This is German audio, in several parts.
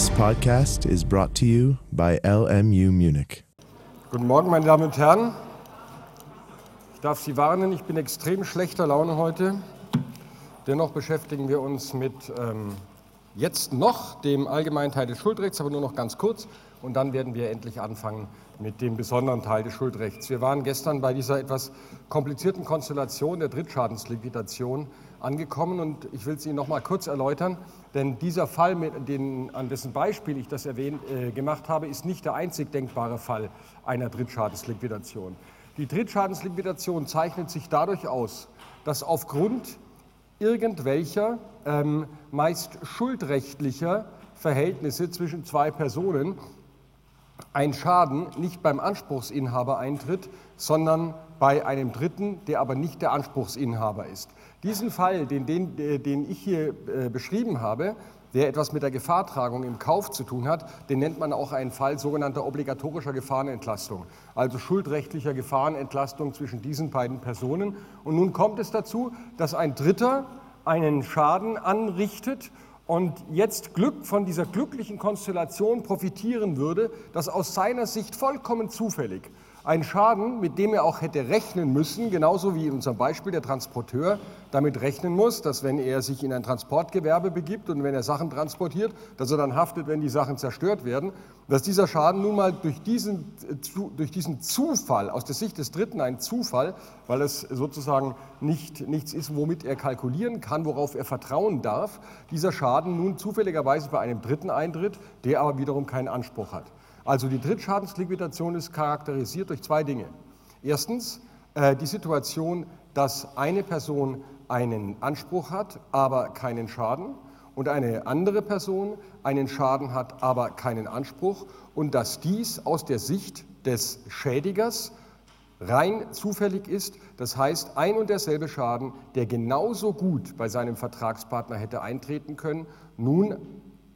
This podcast is brought to you by LMU Munich. Guten Morgen, meine Damen und Herren. Ich darf Sie warnen, ich bin extrem schlechter Laune heute. Dennoch beschäftigen wir uns mit ähm, jetzt noch dem allgemeinen Teil des Schuldrechts, aber nur noch ganz kurz. Und dann werden wir endlich anfangen mit dem besonderen Teil des Schuldrechts. Wir waren gestern bei dieser etwas komplizierten Konstellation der Drittschadensliquidation angekommen und ich will es Ihnen noch mal kurz erläutern, denn dieser Fall, den, an dessen Beispiel ich das erwähnt, äh, gemacht habe, ist nicht der einzig denkbare Fall einer Drittschadensliquidation. Die Drittschadensliquidation zeichnet sich dadurch aus, dass aufgrund irgendwelcher, ähm, meist schuldrechtlicher Verhältnisse zwischen zwei Personen ein Schaden nicht beim Anspruchsinhaber eintritt, sondern bei einem Dritten, der aber nicht der Anspruchsinhaber ist. Diesen Fall, den, den, äh, den ich hier äh, beschrieben habe, der etwas mit der Gefahrtragung im Kauf zu tun hat, den nennt man auch einen Fall sogenannter obligatorischer Gefahrenentlastung, also schuldrechtlicher Gefahrenentlastung zwischen diesen beiden Personen. Und nun kommt es dazu, dass ein Dritter einen Schaden anrichtet und jetzt Glück von dieser glücklichen Konstellation profitieren würde, dass aus seiner Sicht vollkommen zufällig ein Schaden, mit dem er auch hätte rechnen müssen, genauso wie in unserem Beispiel der Transporteur damit rechnen muss, dass wenn er sich in ein Transportgewerbe begibt und wenn er Sachen transportiert, dass er dann haftet, wenn die Sachen zerstört werden, dass dieser Schaden nun mal durch diesen, durch diesen Zufall, aus der Sicht des Dritten ein Zufall, weil es sozusagen nicht, nichts ist, womit er kalkulieren kann, worauf er vertrauen darf, dieser Schaden nun zufälligerweise bei einem Dritten eintritt, der aber wiederum keinen Anspruch hat. Also die Drittschadensliquidation ist charakterisiert durch zwei Dinge. Erstens äh, die Situation, dass eine Person einen Anspruch hat, aber keinen Schaden und eine andere Person einen Schaden hat, aber keinen Anspruch und dass dies aus der Sicht des Schädigers rein zufällig ist. Das heißt, ein und derselbe Schaden, der genauso gut bei seinem Vertragspartner hätte eintreten können, nun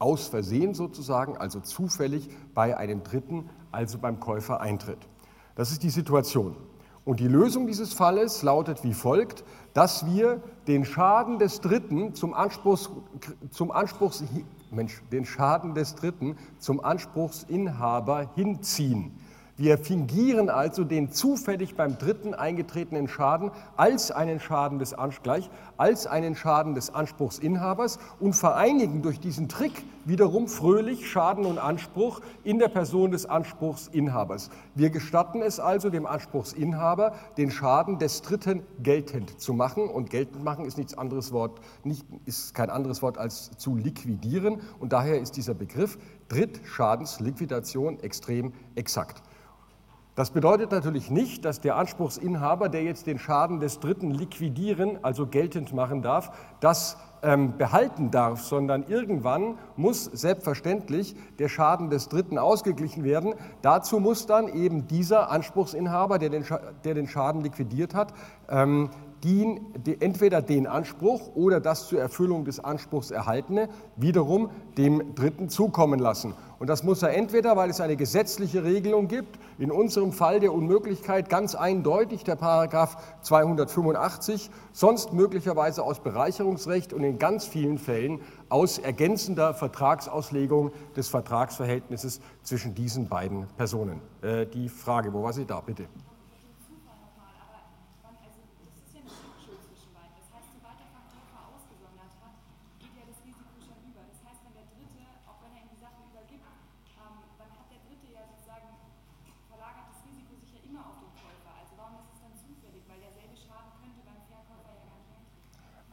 aus Versehen sozusagen, also zufällig bei einem Dritten, also beim Käufer eintritt. Das ist die Situation. Und die Lösung dieses Falles lautet wie folgt, dass wir den Schaden des Dritten zum Anspruchs, zum Anspruchs, Mensch, den Schaden des Dritten zum Anspruchsinhaber hinziehen. Wir fingieren also den zufällig beim Dritten eingetretenen Schaden als einen Schaden des, gleich, als einen Schaden des Anspruchsinhabers und vereinigen durch diesen Trick wiederum fröhlich Schaden und Anspruch in der Person des Anspruchsinhabers. Wir gestatten es also dem Anspruchsinhaber, den Schaden des Dritten geltend zu machen. Und geltend machen ist nichts anderes Wort, nicht, ist kein anderes Wort als zu liquidieren. Und daher ist dieser Begriff Drittschadensliquidation extrem exakt. Das bedeutet natürlich nicht, dass der Anspruchsinhaber, der jetzt den Schaden des Dritten liquidieren, also geltend machen darf, das ähm, behalten darf, sondern irgendwann muss selbstverständlich der Schaden des Dritten ausgeglichen werden. Dazu muss dann eben dieser Anspruchsinhaber, der den, Schaden liquidiert hat, ähm, die, die, entweder den Anspruch oder das zur Erfüllung des Anspruchs erhaltene wiederum dem Dritten zukommen lassen. Und das muss er entweder, weil es eine gesetzliche Regelung gibt, in unserem Fall der Unmöglichkeit ganz eindeutig der Paragraph 285, sonst möglicherweise aus Bereicherungsrecht und in ganz vielen Fällen aus ergänzender Vertragsauslegung des Vertragsverhältnisses zwischen diesen beiden Personen. Äh, die Frage, wo war sie da, bitte?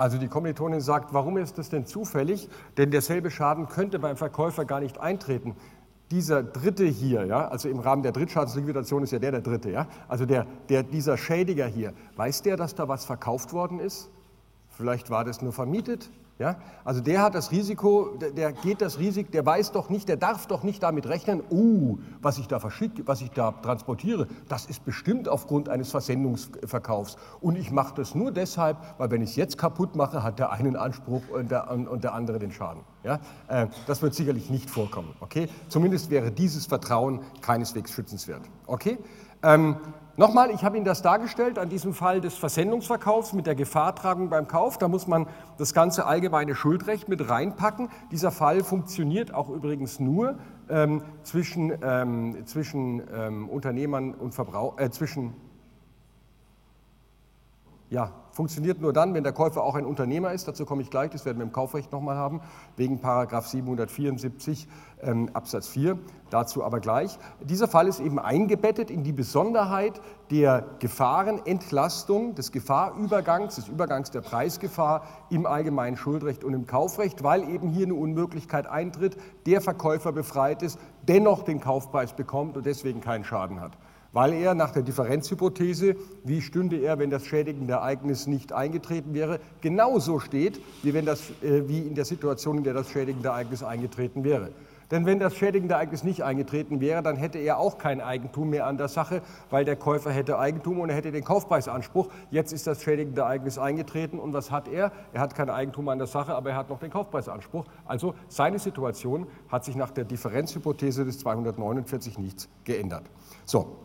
Also die Kommilitonin sagt, warum ist das denn zufällig? Denn derselbe Schaden könnte beim Verkäufer gar nicht eintreten. Dieser Dritte hier, ja, also im Rahmen der Drittschadensliquidation ist ja der der Dritte, ja, also der, der, dieser Schädiger hier, weiß der, dass da was verkauft worden ist? Vielleicht war das nur vermietet, ja? Also der hat das Risiko, der, geht das Risiko, der weiß doch nicht, der darf doch nicht damit rechnen, uh, was ich da verschicke, was ich da transportiere, das ist bestimmt aufgrund eines Versendungsverkaufs. Und ich mache das nur deshalb, weil wenn ich es jetzt kaputt mache, hat der einen Anspruch und der, und der andere den Schaden. Ja? Äh, das wird sicherlich nicht vorkommen. Okay? Zumindest wäre dieses Vertrauen keineswegs schützenswert. Okay? Ähm, Nochmal, ich habe Ihnen das dargestellt an diesem Fall des Versendungsverkaufs mit der Gefahrtragung beim Kauf. Da muss man das ganze allgemeine Schuldrecht mit reinpacken. Dieser Fall funktioniert auch übrigens nur ähm, zwischen, ähm, zwischen ähm, Unternehmern und Verbrauch, äh, ja, funktioniert nur dann, wenn der Käufer auch ein Unternehmer ist. Dazu komme ich gleich, das werden wir im Kaufrecht nochmal haben, wegen Paragraph 774 ähm, Absatz 4. Dazu aber gleich. Dieser Fall ist eben eingebettet in die Besonderheit der Gefahrenentlastung, des Gefahrübergangs, des Übergangs der Preisgefahr im allgemeinen Schuldrecht und im Kaufrecht, weil eben hier eine Unmöglichkeit eintritt, der Verkäufer befreit ist, dennoch den Kaufpreis bekommt und deswegen keinen Schaden hat weil er nach der Differenzhypothese, wie stünde er, wenn das schädigende Ereignis nicht eingetreten wäre, genauso steht, wie, wenn das, äh, wie in der Situation, in der das schädigende Ereignis eingetreten wäre. Denn wenn das schädigende Ereignis nicht eingetreten wäre, dann hätte er auch kein Eigentum mehr an der Sache, weil der Käufer hätte Eigentum und er hätte den Kaufpreisanspruch. Jetzt ist das schädigende Ereignis eingetreten und was hat er? Er hat kein Eigentum an der Sache, aber er hat noch den Kaufpreisanspruch. Also seine Situation hat sich nach der Differenzhypothese des 249 nichts geändert. So,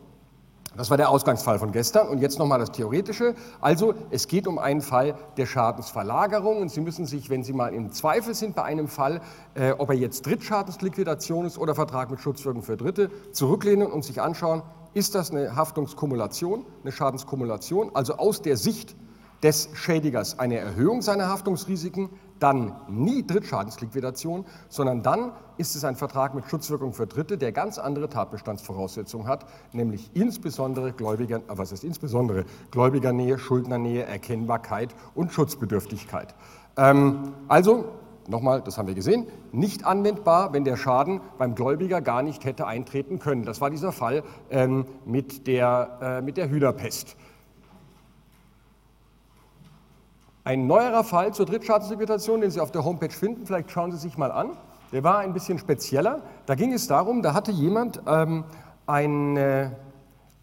das war der Ausgangsfall von gestern. Und jetzt nochmal das Theoretische. Also es geht um einen Fall der Schadensverlagerung. Und Sie müssen sich, wenn Sie mal im Zweifel sind bei einem Fall, äh, ob er jetzt Drittschadensliquidation ist oder Vertrag mit Schutzwirkung für Dritte, zurücklehnen und sich anschauen, ist das eine Haftungskumulation, eine Schadenskumulation, also aus der Sicht des Schädigers eine Erhöhung seiner Haftungsrisiken, dann nie Drittschadensliquidation, sondern dann ist es ein Vertrag mit Schutzwirkung für Dritte, der ganz andere Tatbestandsvoraussetzungen hat, nämlich insbesondere Gläubiger, äh, was ist insbesondere Gläubigernähe, Schuldnernähe, Erkennbarkeit und Schutzbedürftigkeit. Ähm, also nochmal, das haben wir gesehen, nicht anwendbar, wenn der Schaden beim Gläubiger gar nicht hätte eintreten können. Das war dieser Fall ähm, mit, der, äh, mit der Hühnerpest. Ein neuerer Fall zur Drittschadensliquidation, den Sie auf der Homepage finden, vielleicht schauen Sie sich mal an. Der war ein bisschen spezieller. Da ging es darum, da hatte jemand ähm, eine,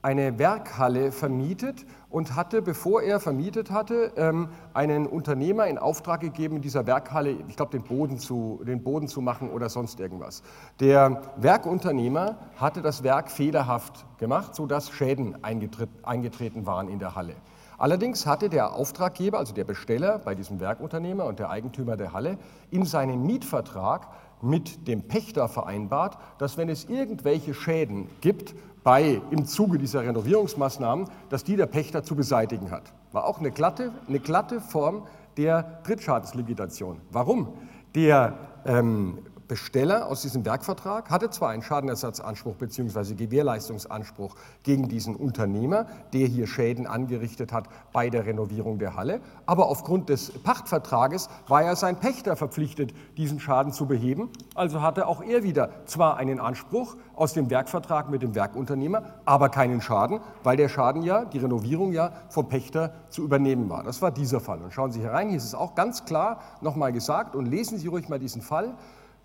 eine Werkhalle vermietet und hatte, bevor er vermietet hatte, ähm, einen Unternehmer in Auftrag gegeben, in dieser Werkhalle, ich glaube, den, Boden zu, den Boden zu machen oder sonst irgendwas. Der Werkunternehmer hatte das Werk fehlerhaft gemacht, sodass Schäden eingetreten waren in der Halle. Allerdings hatte der Auftraggeber, also der Besteller bei diesem Werkunternehmer und der Eigentümer der Halle, in seinem Mietvertrag mit dem Pächter vereinbart, dass wenn es irgendwelche Schäden gibt bei, im Zuge dieser Renovierungsmaßnahmen, dass die der Pächter zu beseitigen hat. War auch eine glatte, eine glatte Form der Drittschadensliquidation. Warum? Der ähm, Besteller aus diesem Werkvertrag hatte zwar einen Schadenersatzanspruch bzw. Gewährleistungsanspruch gegen diesen Unternehmer, der hier Schäden angerichtet hat bei der Renovierung der Halle, aber aufgrund des Pachtvertrages war ja sein Pächter verpflichtet, diesen Schaden zu beheben. Also hatte auch er wieder zwar einen Anspruch aus dem Werkvertrag mit dem Werkunternehmer, aber keinen Schaden, weil der Schaden ja, die Renovierung ja vom Pächter zu übernehmen war. Das war dieser Fall. Und schauen Sie hier rein, hier ist es auch ganz klar nochmal gesagt und lesen Sie ruhig mal diesen Fall.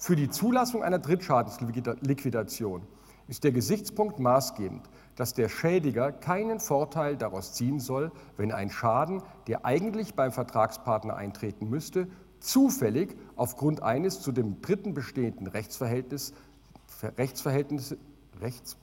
Für die Zulassung einer Drittschadensliquidation ist der Gesichtspunkt maßgebend, dass der Schädiger keinen Vorteil daraus ziehen soll, wenn ein Schaden, der eigentlich beim Vertragspartner eintreten müsste, zufällig aufgrund eines zu dem Dritten bestehenden Rechtsverhältnis, Rechtsverhältnis, Rechts,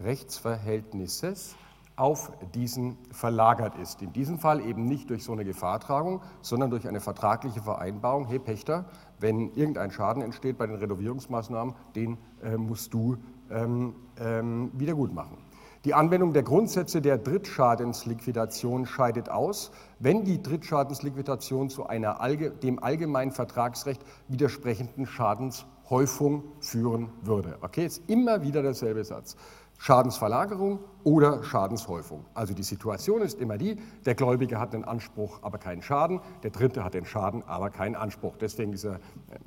Rechtsverhältnisses auf diesen verlagert ist. In diesem Fall eben nicht durch so eine Gefahrtragung, sondern durch eine vertragliche Vereinbarung. Hey Pächter, wenn irgendein Schaden entsteht bei den Renovierungsmaßnahmen, den äh, musst du ähm, ähm, wieder gut machen. Die Anwendung der Grundsätze der Drittschadensliquidation scheidet aus, wenn die Drittschadensliquidation zu einer allge dem allgemeinen Vertragsrecht widersprechenden Schadenshäufung führen würde. Okay, ist immer wieder derselbe Satz. Schadensverlagerung oder Schadenshäufung. Also die Situation ist immer die, der Gläubige hat einen Anspruch, aber keinen Schaden, der Dritte hat den Schaden, aber keinen Anspruch. Deswegen dieser äh,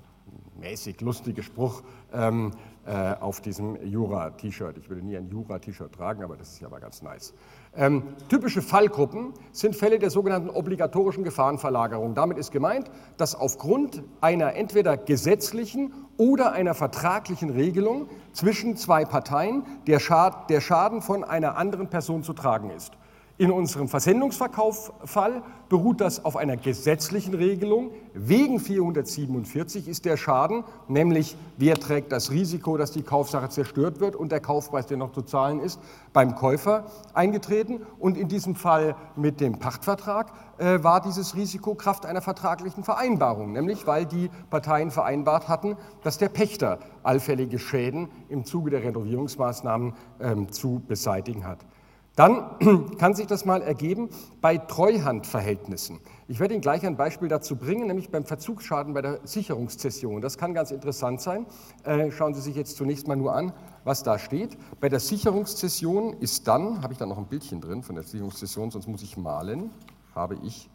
mäßig lustige Spruch ähm, äh, auf diesem Jura-T-Shirt. Ich würde nie ein Jura-T-Shirt tragen, aber das ist ja aber ganz nice. Ähm, typische Fallgruppen sind Fälle der sogenannten obligatorischen Gefahrenverlagerung. Damit ist gemeint, dass aufgrund einer entweder gesetzlichen oder einer vertraglichen Regelung zwischen zwei Parteien der, Schad der Schaden von einer anderen Person zu tragen ist. In unserem Versendungsverkauffall beruht das auf einer gesetzlichen Regelung. Wegen 447 ist der Schaden, nämlich wer trägt das Risiko, dass die Kaufsache zerstört wird und der Kaufpreis, der noch zu zahlen ist, beim Käufer eingetreten. Und in diesem Fall mit dem Pachtvertrag äh, war dieses Risiko Kraft einer vertraglichen Vereinbarung, nämlich weil die Parteien vereinbart hatten, dass der Pächter allfällige Schäden im Zuge der Renovierungsmaßnahmen äh, zu beseitigen hat. Dann kann sich das mal ergeben bei Treuhandverhältnissen. Ich werde Ihnen gleich ein Beispiel dazu bringen, nämlich beim Verzugsschaden bei der Sicherungszession. Das kann ganz interessant sein. Äh, schauen Sie sich jetzt zunächst mal nur an, was da steht. Bei der Sicherungszession ist dann, habe ich da noch ein Bildchen drin von der Sicherungszession, sonst muss ich malen. Habe ich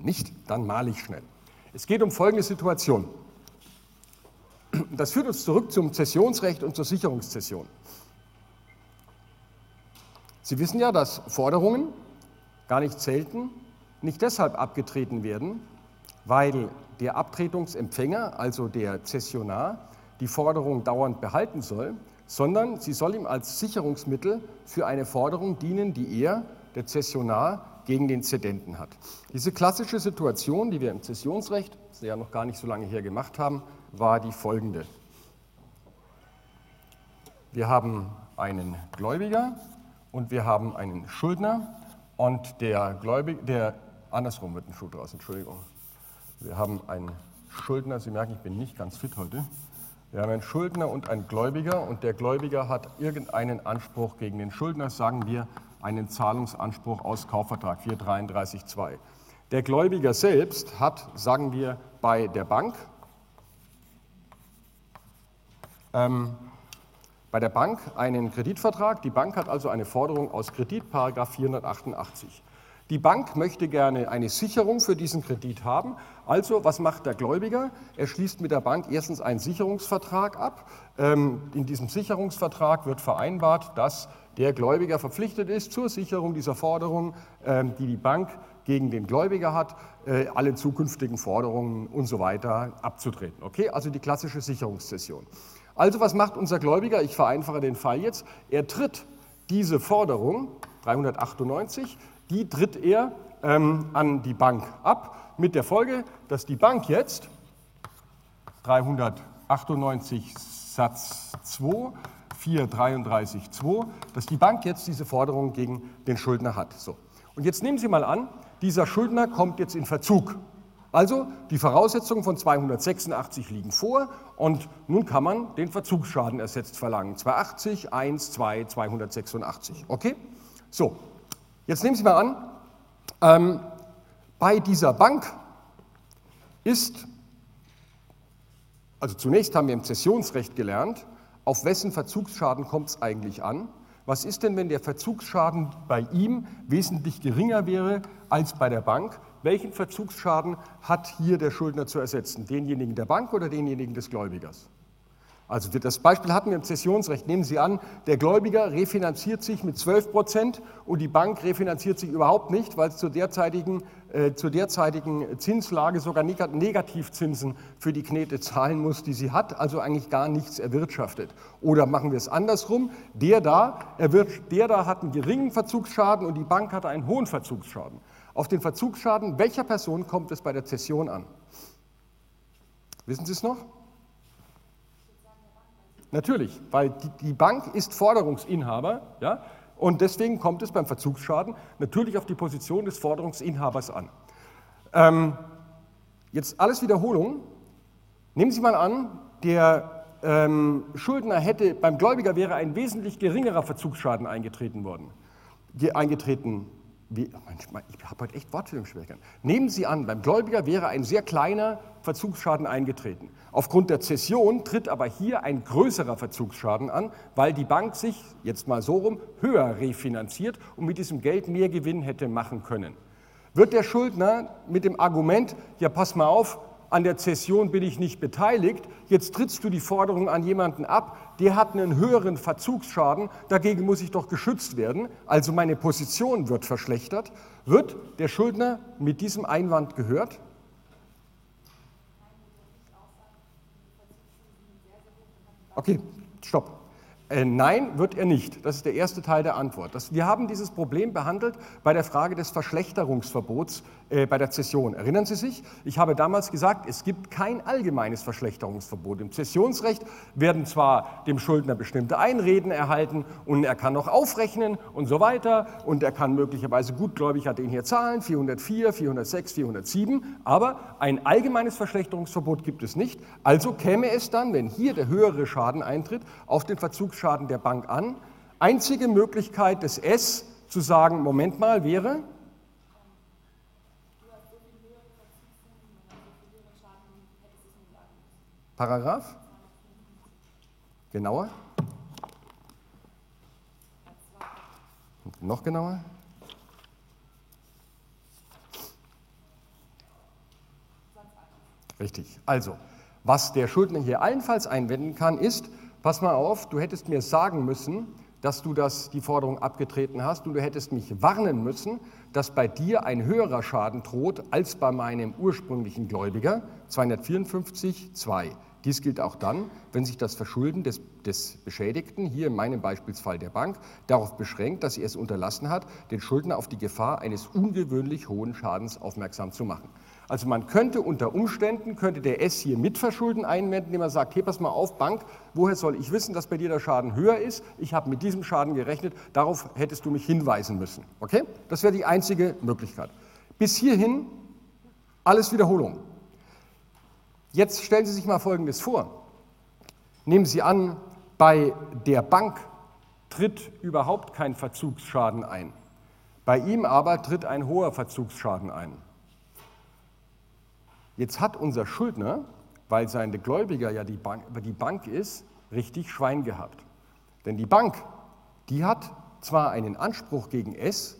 nicht, dann male ich schnell. Es geht um folgende Situation. Das führt uns zurück zum Zessionsrecht und zur Sicherungszession. Sie wissen ja, dass Forderungen gar nicht selten nicht deshalb abgetreten werden, weil der Abtretungsempfänger, also der Zessionar, die Forderung dauernd behalten soll, sondern sie soll ihm als Sicherungsmittel für eine Forderung dienen, die er, der Zessionar, gegen den Zedenten hat. Diese klassische Situation, die wir im Zessionsrecht, das wir ja noch gar nicht so lange her gemacht haben, war die folgende. Wir haben einen Gläubiger, und wir haben einen Schuldner und der Gläubige, der andersrum wird ein Schuh draus, Entschuldigung. Wir haben einen Schuldner, Sie merken, ich bin nicht ganz fit heute. Wir haben einen Schuldner und einen Gläubiger und der Gläubiger hat irgendeinen Anspruch gegen den Schuldner, sagen wir einen Zahlungsanspruch aus Kaufvertrag 433.2. Der Gläubiger selbst hat, sagen wir, bei der Bank ähm, bei der Bank einen Kreditvertrag. Die Bank hat also eine Forderung aus Kredit, Paragraph 488. Die Bank möchte gerne eine Sicherung für diesen Kredit haben. Also, was macht der Gläubiger? Er schließt mit der Bank erstens einen Sicherungsvertrag ab. Ähm, in diesem Sicherungsvertrag wird vereinbart, dass der Gläubiger verpflichtet ist, zur Sicherung dieser Forderung, ähm, die die Bank gegen den Gläubiger hat, äh, alle zukünftigen Forderungen und so weiter abzutreten. Okay, also die klassische Sicherungszession. Also was macht unser Gläubiger? Ich vereinfache den Fall jetzt. Er tritt diese Forderung, 398, die tritt er ähm, an die Bank ab, mit der Folge, dass die Bank jetzt 398 Satz 2, 433 2, dass die Bank jetzt diese Forderung gegen den Schuldner hat. So. Und jetzt nehmen Sie mal an, dieser Schuldner kommt jetzt in Verzug. Also die Voraussetzungen von 286 liegen vor und nun kann man den Verzugsschaden ersetzt verlangen. 280, 1, 2, 286. Okay? So, jetzt nehmen Sie mal an, ähm, bei dieser Bank ist, also zunächst haben wir im Zessionsrecht gelernt, auf wessen Verzugsschaden kommt es eigentlich an? Was ist denn, wenn der Verzugsschaden bei ihm wesentlich geringer wäre als bei der Bank? Welchen Verzugsschaden hat hier der Schuldner zu ersetzen? Denjenigen der Bank oder denjenigen des Gläubigers? Also das Beispiel hatten wir im Zessionsrecht. Nehmen Sie an, der Gläubiger refinanziert sich mit 12 Prozent und die Bank refinanziert sich überhaupt nicht, weil es zur derzeitigen, äh, zur derzeitigen Zinslage sogar Negativzinsen für die Knete zahlen muss, die sie hat, also eigentlich gar nichts erwirtschaftet. Oder machen wir es andersrum, der da, der da hat einen geringen Verzugsschaden und die Bank hat einen hohen Verzugsschaden. Auf den Verzugsschaden welcher Person kommt es bei der Zession an? Wissen Sie es noch? Natürlich, weil die, Bank ist Forderungsinhaber, ja, und deswegen kommt es beim Verzugsschaden natürlich auf die Position des Forderungsinhabers an. Ähm, jetzt alles Wiederholung. Nehmen Sie mal an, der ähm, Schuldner hätte, beim Gläubiger wäre ein wesentlich geringerer Verzugsschaden eingetreten worden, eingetreten wie, oh ich habe heute echt Wortfindungsschwierigkeiten. Nehmen Sie an, beim Gläubiger wäre ein sehr kleiner Verzugsschaden eingetreten. Aufgrund der Zession tritt aber hier ein größerer Verzugsschaden an, weil die Bank sich, jetzt mal so rum, höher refinanziert und mit diesem Geld mehr Gewinn hätte machen können. Wird der Schuldner mit dem Argument, ja pass mal auf, an der Zession bin ich nicht beteiligt, jetzt trittst du die Forderung an jemanden ab, der hat einen höheren Verzugsschaden, dagegen muss ich doch geschützt werden, also meine Position wird verschlechtert. Wird der Schuldner mit diesem Einwand gehört? Okay, stopp. Äh, nein, wird er nicht. Das ist der erste Teil der Antwort. Wir haben dieses Problem behandelt bei der Frage des Verschlechterungsverbots bei der Zession. Erinnern Sie sich? Ich habe damals gesagt, es gibt kein allgemeines Verschlechterungsverbot. Im Zessionsrecht werden zwar dem Schuldner bestimmte Einreden erhalten und er kann noch aufrechnen und so weiter und er kann möglicherweise gutgläubig hat den hier zahlen, 404, 406, 407, aber ein allgemeines Verschlechterungsverbot gibt es nicht. Also käme es dann, wenn hier der höhere Schaden eintritt, auf den Verzugsschaden der Bank an. Einzige Möglichkeit des S zu sagen, Moment mal, wäre, Paragraph? Genauer? Noch genauer? Richtig. Also, was der Schuldner hier allenfalls einwenden kann, ist, pass mal auf, du hättest mir sagen müssen, dass du das, die Forderung abgetreten hast und du hättest mich warnen müssen, dass bei dir ein höherer Schaden droht als bei meinem ursprünglichen Gläubiger, 254.2. Dies gilt auch dann, wenn sich das Verschulden des, des, Beschädigten, hier in meinem Beispielsfall der Bank, darauf beschränkt, dass sie es unterlassen hat, den Schuldner auf die Gefahr eines ungewöhnlich hohen Schadens aufmerksam zu machen. Also man könnte unter Umständen, könnte der S hier Mitverschulden einwenden, indem er sagt, hey, pass mal auf, Bank, woher soll ich wissen, dass bei dir der Schaden höher ist? Ich habe mit diesem Schaden gerechnet, darauf hättest du mich hinweisen müssen. Okay? Das wäre die einzige Möglichkeit. Bis hierhin alles Wiederholung. Jetzt stellen Sie sich mal Folgendes vor. Nehmen Sie an, bei der Bank tritt überhaupt kein Verzugsschaden ein. Bei ihm aber tritt ein hoher Verzugsschaden ein. Jetzt hat unser Schuldner, weil sein Gläubiger ja die Bank, die Bank ist, richtig Schwein gehabt. Denn die Bank, die hat zwar einen Anspruch gegen S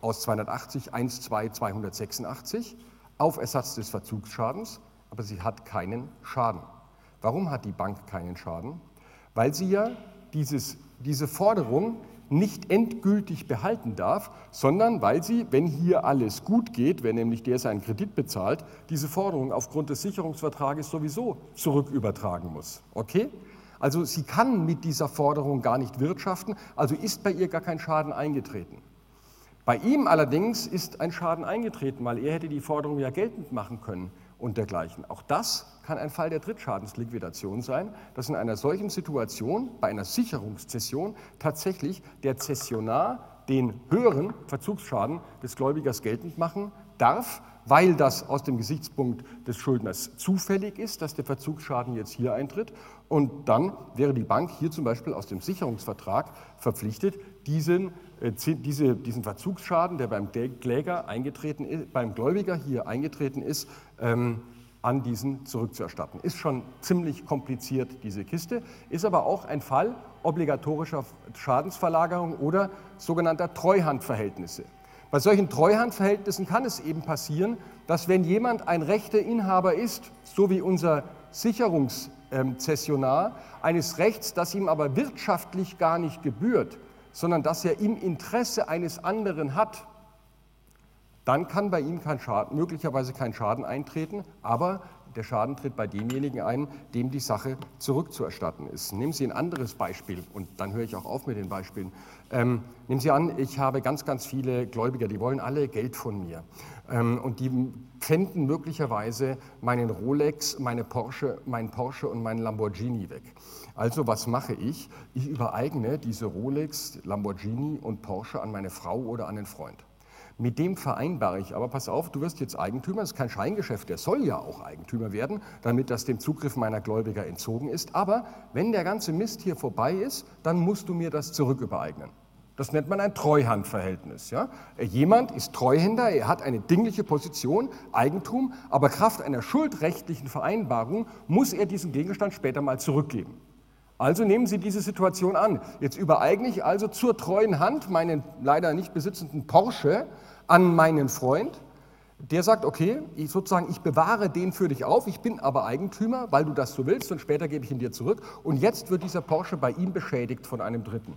aus 280 1 2 286 auf Ersatz des Verzugsschadens, aber sie hat keinen Schaden. Warum hat die Bank keinen Schaden? Weil sie ja dieses, diese Forderung nicht endgültig behalten darf, sondern weil sie, wenn hier alles gut geht, wenn nämlich der seinen Kredit bezahlt, diese Forderung aufgrund des Sicherungsvertrages sowieso zurückübertragen muss. Okay? Also sie kann mit dieser Forderung gar nicht wirtschaften, also ist bei ihr gar kein Schaden eingetreten. Bei ihm allerdings ist ein Schaden eingetreten, weil er hätte die Forderung ja geltend machen können und dergleichen. Auch das kann ein Fall der Drittschadensliquidation sein, dass in einer solchen Situation, bei einer Sicherungszession, tatsächlich der Zessionar den höheren Verzugsschaden des Gläubigers geltend machen darf, weil das aus dem Gesichtspunkt des Schuldners zufällig ist, dass der Verzugsschaden jetzt hier eintritt. Und dann wäre die Bank hier zum Beispiel aus dem Sicherungsvertrag verpflichtet, diesen, äh, diese, diesen Verzugsschaden, der beim Kläger eingetreten ist, beim Gläubiger hier eingetreten ist, ähm, an diesen zurückzuerstatten. Ist schon ziemlich kompliziert, diese Kiste, ist aber auch ein Fall obligatorischer Schadensverlagerung oder sogenannter Treuhandverhältnisse. Bei solchen Treuhandverhältnissen kann es eben passieren, dass wenn jemand ein Rechteinhaber ist, so wie unser Sicherungszessionar, eines Rechts, das ihm aber wirtschaftlich gar nicht gebührt, sondern das er im Interesse eines anderen hat, dann kann bei ihm kein Schaden, möglicherweise kein Schaden eintreten, aber der Schaden tritt bei demjenigen ein, dem die Sache zurückzuerstatten ist. Nehmen Sie ein anderes Beispiel und dann höre ich auch auf mit den Beispielen. Ähm, nehmen Sie an, ich habe ganz, ganz viele Gläubiger, die wollen alle Geld von mir. Ähm, und die pfänden möglicherweise meinen Rolex, meine Porsche, meinen Porsche und meinen Lamborghini weg. Also was mache ich? Ich übereigne diese Rolex, Lamborghini und Porsche an meine Frau oder an den Freund. Mit dem vereinbare ich aber, pass auf, du wirst jetzt Eigentümer, das ist kein Scheingeschäft, der soll ja auch Eigentümer werden, damit das dem Zugriff meiner Gläubiger entzogen ist. Aber wenn der ganze Mist hier vorbei ist, dann musst du mir das zurückübereignen. Das nennt man ein Treuhandverhältnis. Ja? Jemand ist Treuhänder, er hat eine dingliche Position, Eigentum, aber Kraft einer schuldrechtlichen Vereinbarung muss er diesen Gegenstand später mal zurückgeben. Also nehmen Sie diese Situation an. Jetzt übereigne ich also zur treuen Hand meinen leider nicht besitzenden Porsche an meinen Freund, der sagt, okay, ich sozusagen, ich bewahre den für dich auf, ich bin aber Eigentümer, weil du das so willst und später gebe ich ihn dir zurück und jetzt wird dieser Porsche bei ihm beschädigt von einem Dritten.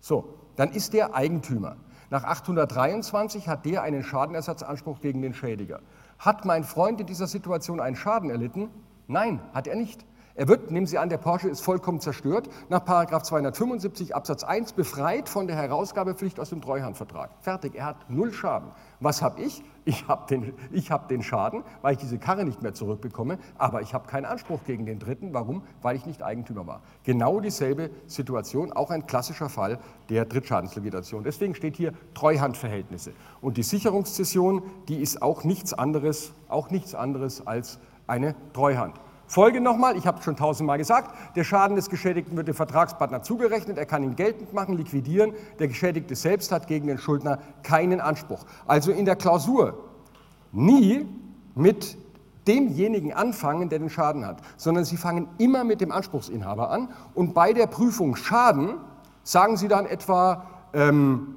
So, dann ist der Eigentümer. Nach 823 hat der einen Schadenersatzanspruch gegen den Schädiger. Hat mein Freund in dieser Situation einen Schaden erlitten? Nein, hat er nicht. Er wird, nehmen Sie an, der Porsche ist vollkommen zerstört, nach 275 Absatz 1 befreit von der Herausgabepflicht aus dem Treuhandvertrag. Fertig, er hat null Schaden. Was habe ich? Ich habe den, hab den Schaden, weil ich diese Karre nicht mehr zurückbekomme, aber ich habe keinen Anspruch gegen den Dritten. Warum? Weil ich nicht Eigentümer war. Genau dieselbe Situation, auch ein klassischer Fall der Drittschadensliquidation. Deswegen steht hier Treuhandverhältnisse. Und die Sicherungszession, die ist auch nichts anderes, auch nichts anderes als eine Treuhand. Folge nochmal, ich habe es schon tausendmal gesagt, der Schaden des Geschädigten wird dem Vertragspartner zugerechnet, er kann ihn geltend machen, liquidieren, der Geschädigte selbst hat gegen den Schuldner keinen Anspruch. Also in der Klausur nie mit demjenigen anfangen, der den Schaden hat, sondern Sie fangen immer mit dem Anspruchsinhaber an. Und bei der Prüfung Schaden sagen Sie dann etwa, ähm,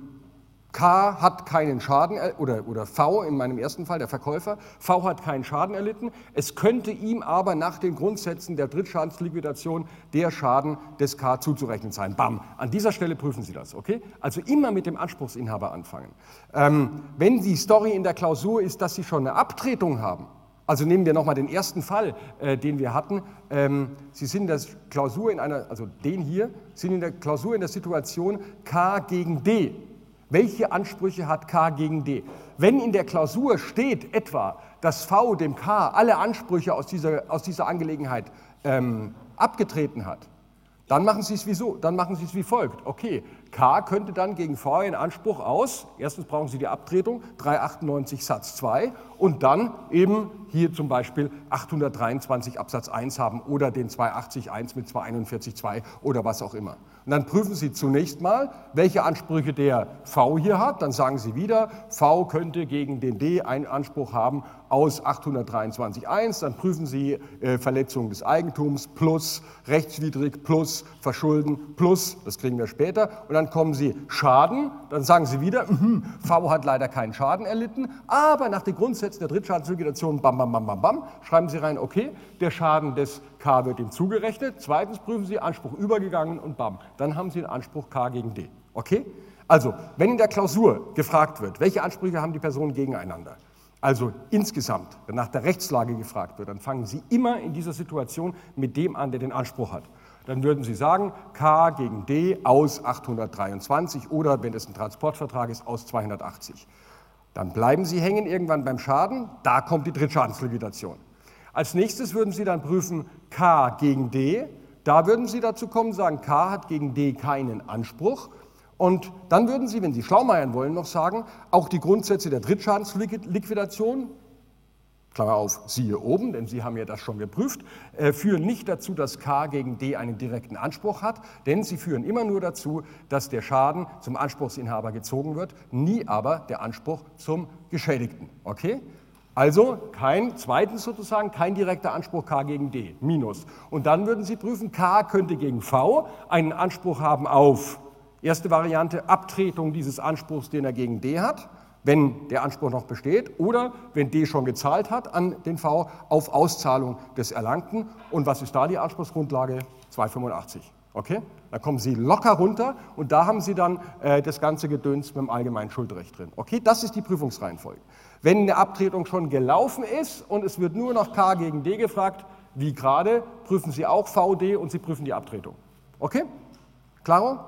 K hat keinen Schaden, oder, oder V in meinem ersten Fall, der Verkäufer, V hat keinen Schaden erlitten. Es könnte ihm aber nach den Grundsätzen der Drittschadensliquidation der Schaden des K zuzurechnen sein. Bam, an dieser Stelle prüfen Sie das, okay? Also immer mit dem Anspruchsinhaber anfangen. Ähm, wenn die Story in der Klausur ist, dass Sie schon eine Abtretung haben, also nehmen wir nochmal den ersten Fall, äh, den wir hatten. Ähm, Sie sind in der Klausur in einer, also den hier, sind in der Klausur in der Situation K gegen D. Welche Ansprüche hat K gegen D? Wenn in der Klausur steht etwa, dass V dem K alle Ansprüche aus dieser, aus dieser Angelegenheit ähm, abgetreten hat, dann machen Sie es wie so, dann machen Sie es wie folgt. Okay, K könnte dann gegen V einen Anspruch aus, erstens brauchen Sie die Abtretung, 398 Satz 2 und dann eben hier zum Beispiel 823 Absatz 1 haben oder den 280 1 mit 241 2 oder was auch immer. Und dann prüfen Sie zunächst mal, welche Ansprüche der V hier hat. Dann sagen Sie wieder, V könnte gegen den D einen Anspruch haben aus 823.1. Dann prüfen Sie äh, Verletzung des Eigentums plus rechtswidrig plus Verschulden plus, das kriegen wir später. Und dann kommen Sie Schaden. Dann sagen Sie wieder, mh, V hat leider keinen Schaden erlitten, aber nach den Grundsätzen der Drittschadensliquidation, bam, bam, bam, bam, bam, schreiben Sie rein, okay, der Schaden des K wird ihm zugerechnet. Zweitens prüfen Sie Anspruch übergegangen und bam, dann haben Sie den Anspruch K gegen D. Okay? Also, wenn in der Klausur gefragt wird, welche Ansprüche haben die Personen gegeneinander, also insgesamt, wenn nach der Rechtslage gefragt wird, dann fangen Sie immer in dieser Situation mit dem an, der den Anspruch hat. Dann würden Sie sagen, K gegen D aus 823 oder, wenn es ein Transportvertrag ist, aus 280. Dann bleiben Sie hängen irgendwann beim Schaden, da kommt die Drittschadensliquidation. Als nächstes würden Sie dann prüfen K gegen D. Da würden Sie dazu kommen, sagen, K hat gegen D keinen Anspruch. Und dann würden Sie, wenn Sie schlaumeiern wollen, noch sagen, auch die Grundsätze der Drittschadensliquidation, Klammer auf, siehe oben, denn Sie haben ja das schon geprüft, äh, führen nicht dazu, dass K gegen D einen direkten Anspruch hat, denn sie führen immer nur dazu, dass der Schaden zum Anspruchsinhaber gezogen wird, nie aber der Anspruch zum Geschädigten. Okay? Also kein, zweitens sozusagen, kein direkter Anspruch K gegen D, minus. Und dann würden Sie prüfen, K könnte gegen V einen Anspruch haben auf, erste Variante, Abtretung dieses Anspruchs, den er gegen D hat, wenn der Anspruch noch besteht, oder wenn D schon gezahlt hat an den V, auf Auszahlung des Erlangten. Und was ist da die Anspruchsgrundlage? 285. Okay? Da kommen Sie locker runter und da haben Sie dann äh, das ganze Gedöns mit dem allgemeinen Schuldrecht drin. Okay, das ist die Prüfungsreihenfolge. Wenn eine Abtretung schon gelaufen ist und es wird nur noch K gegen D gefragt, wie gerade, prüfen Sie auch VD und Sie prüfen die Abtretung. Okay? Klaro?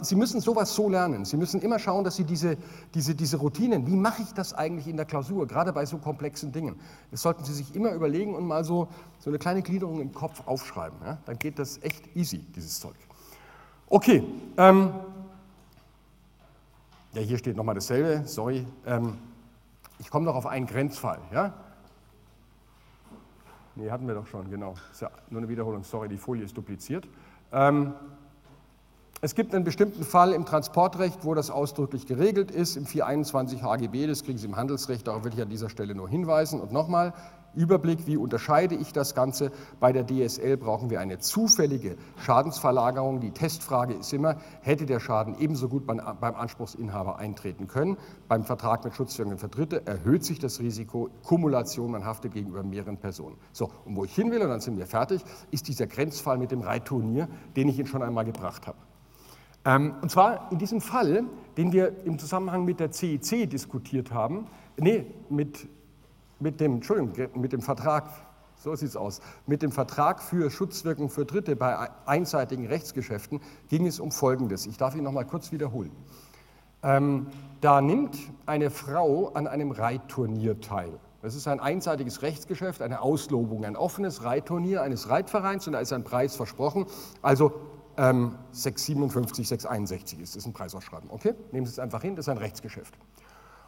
Sie müssen sowas so lernen. Sie müssen immer schauen, dass Sie diese, diese, diese Routinen, wie mache ich das eigentlich in der Klausur, gerade bei so komplexen Dingen, das sollten Sie sich immer überlegen und mal so, so eine kleine Gliederung im Kopf aufschreiben. Ja? Dann geht das echt easy, dieses Zeug. Okay, ähm, ja, hier steht nochmal dasselbe, sorry. Ähm, ich komme noch auf einen Grenzfall. Ja? Nee, hatten wir doch schon, genau. Ist ja nur eine Wiederholung, sorry, die Folie ist dupliziert. Ähm, es gibt einen bestimmten Fall im Transportrecht, wo das ausdrücklich geregelt ist, im 421 HGB, das kriegen Sie im Handelsrecht, darauf will ich an dieser Stelle nur hinweisen. Und nochmal, Überblick, wie unterscheide ich das Ganze? Bei der DSL brauchen wir eine zufällige Schadensverlagerung. Die Testfrage ist immer, hätte der Schaden ebenso gut beim Anspruchsinhaber eintreten können? Beim Vertrag mit Schutzwirkungen für Dritte erhöht sich das Risiko Kumulation, man haftet gegenüber mehreren Personen. So, und wo ich hin will, und dann sind wir fertig, ist dieser Grenzfall mit dem Reitturnier, den ich Ihnen schon einmal gebracht habe. Ähm, und zwar in diesem Fall, den wir im Zusammenhang mit der CIC e diskutiert haben, nee, mit mit dem, Entschuldigung, mit dem Vertrag So sieht es aus. Mit dem Vertrag für Schutzwirkung für Dritte bei einseitigen Rechtsgeschäften ging es um Folgendes. Ich darf ihn noch mal kurz wiederholen. Ähm, da nimmt eine Frau an einem Reitturnier teil. Das ist ein einseitiges Rechtsgeschäft, eine Auslobung, ein offenes Reitturnier eines Reitvereins und da ist ein Preis versprochen. Also ähm, 657, 661 ist das ein Preisausschreiben. Okay, nehmen Sie es einfach hin, das ist ein Rechtsgeschäft.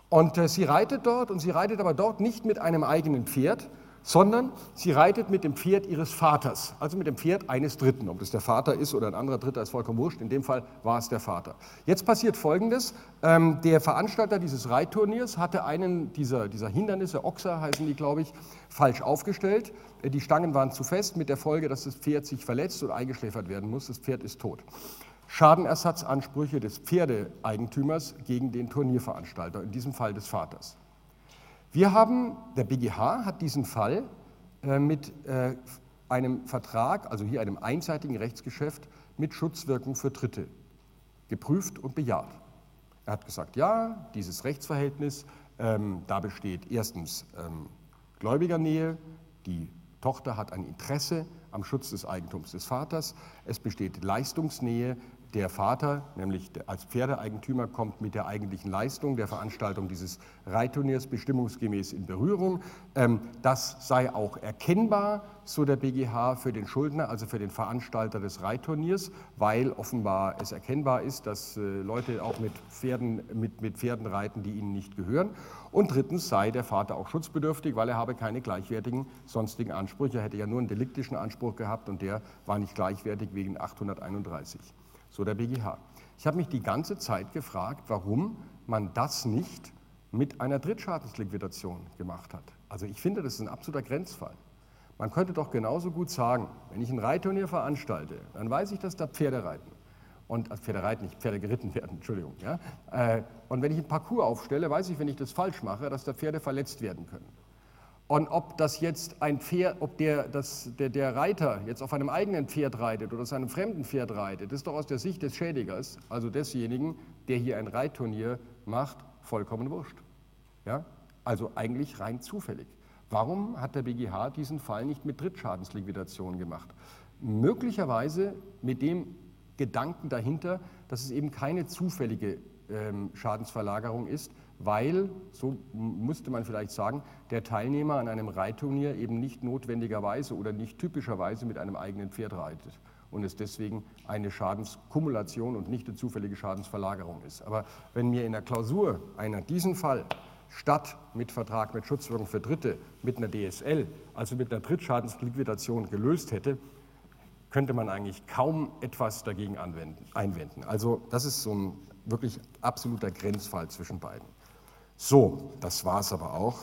Und äh, sie reitet dort und sie reitet aber dort nicht mit einem eigenen Pferd, sondern sie reitet mit dem Pferd ihres Vaters, also mit dem Pferd eines Dritten. Ob das der Vater ist oder ein anderer Dritter, ist vollkommen wurscht. In dem Fall war es der Vater. Jetzt passiert Folgendes. Ähm, der Veranstalter dieses Reitturniers hatte einen dieser, dieser Hindernisse, Ochser heißen die, glaube ich, falsch aufgestellt. Äh, die Stangen waren zu fest, mit der Folge, dass das Pferd sich verletzt und eingeschläfert werden muss. Das Pferd ist tot. Schadenersatzansprüche des Pferdeeigentümers gegen den Turnierveranstalter, in diesem Fall des Vaters. Wir haben, der BGH hat diesen Fall äh, mit äh, einem Vertrag, also hier einem einseitigen Rechtsgeschäft mit Schutzwirkung für Dritte geprüft und bejaht. Er hat gesagt, ja, dieses Rechtsverhältnis, ähm, da besteht erstens ähm, Gläubigernähe, die Tochter hat ein Interesse am Schutz des Eigentums des Vaters, es besteht Leistungsnähe, der Vater, nämlich als Pferdeeigentümer, kommt mit der eigentlichen Leistung der Veranstaltung dieses Reitturniers bestimmungsgemäß in Berührung. Ähm, das sei auch erkennbar, so der BGH, für den Schuldner, also für den Veranstalter des Reitturniers, weil offenbar es erkennbar ist, dass äh, Leute auch mit Pferden, mit, mit Pferden reiten, die ihnen nicht gehören. Und drittens sei der Vater auch schutzbedürftig, weil er habe keine gleichwertigen sonstigen Ansprüche. Er hätte ja nur einen deliktischen Anspruch gehabt und der war nicht gleichwertig wegen 831 so der BGH. Ich habe mich die ganze Zeit gefragt, warum man das nicht mit einer Drittschadensliquidation gemacht hat. Also ich finde, das ist ein absoluter Grenzfall. Man könnte doch genauso gut sagen, wenn ich ein Reitturnier veranstalte, dann weiß ich, dass da Pferde reiten. Und also Pferde reiten, nicht Pferde geritten werden, Entschuldigung. Ja? Äh, und wenn ich ein Parcours aufstelle, weiß ich, wenn ich das falsch mache, dass da Pferde verletzt werden können. Und ob das jetzt ein Pferd, ob der, das, der, der Reiter jetzt auf einem eigenen Pferd reitet oder auf einem fremden Pferd reitet, ist doch aus der Sicht des Schädigers, also desjenigen, der hier ein Reitturnier macht, vollkommen wurscht. Ja? Also eigentlich rein zufällig. Warum hat der BGH diesen Fall nicht mit Drittschadensliquidation gemacht? Möglicherweise mit dem Gedanken dahinter, dass es eben keine zufällige ähm, Schadensverlagerung ist, weil, so musste man vielleicht sagen, der Teilnehmer an einem Reitturnier eben nicht notwendigerweise oder nicht typischerweise mit einem eigenen Pferd reitet und es deswegen eine Schadenskumulation und nicht eine zufällige Schadensverlagerung ist. Aber wenn mir in der Klausur einer diesen Fall statt mit Vertrag mit Schutzwirkung für Dritte mit einer DSL, also mit einer Drittschadensliquidation gelöst hätte, könnte man eigentlich kaum etwas dagegen anwenden, einwenden. Also das ist so ein wirklich absoluter Grenzfall zwischen beiden. So, das war es aber auch.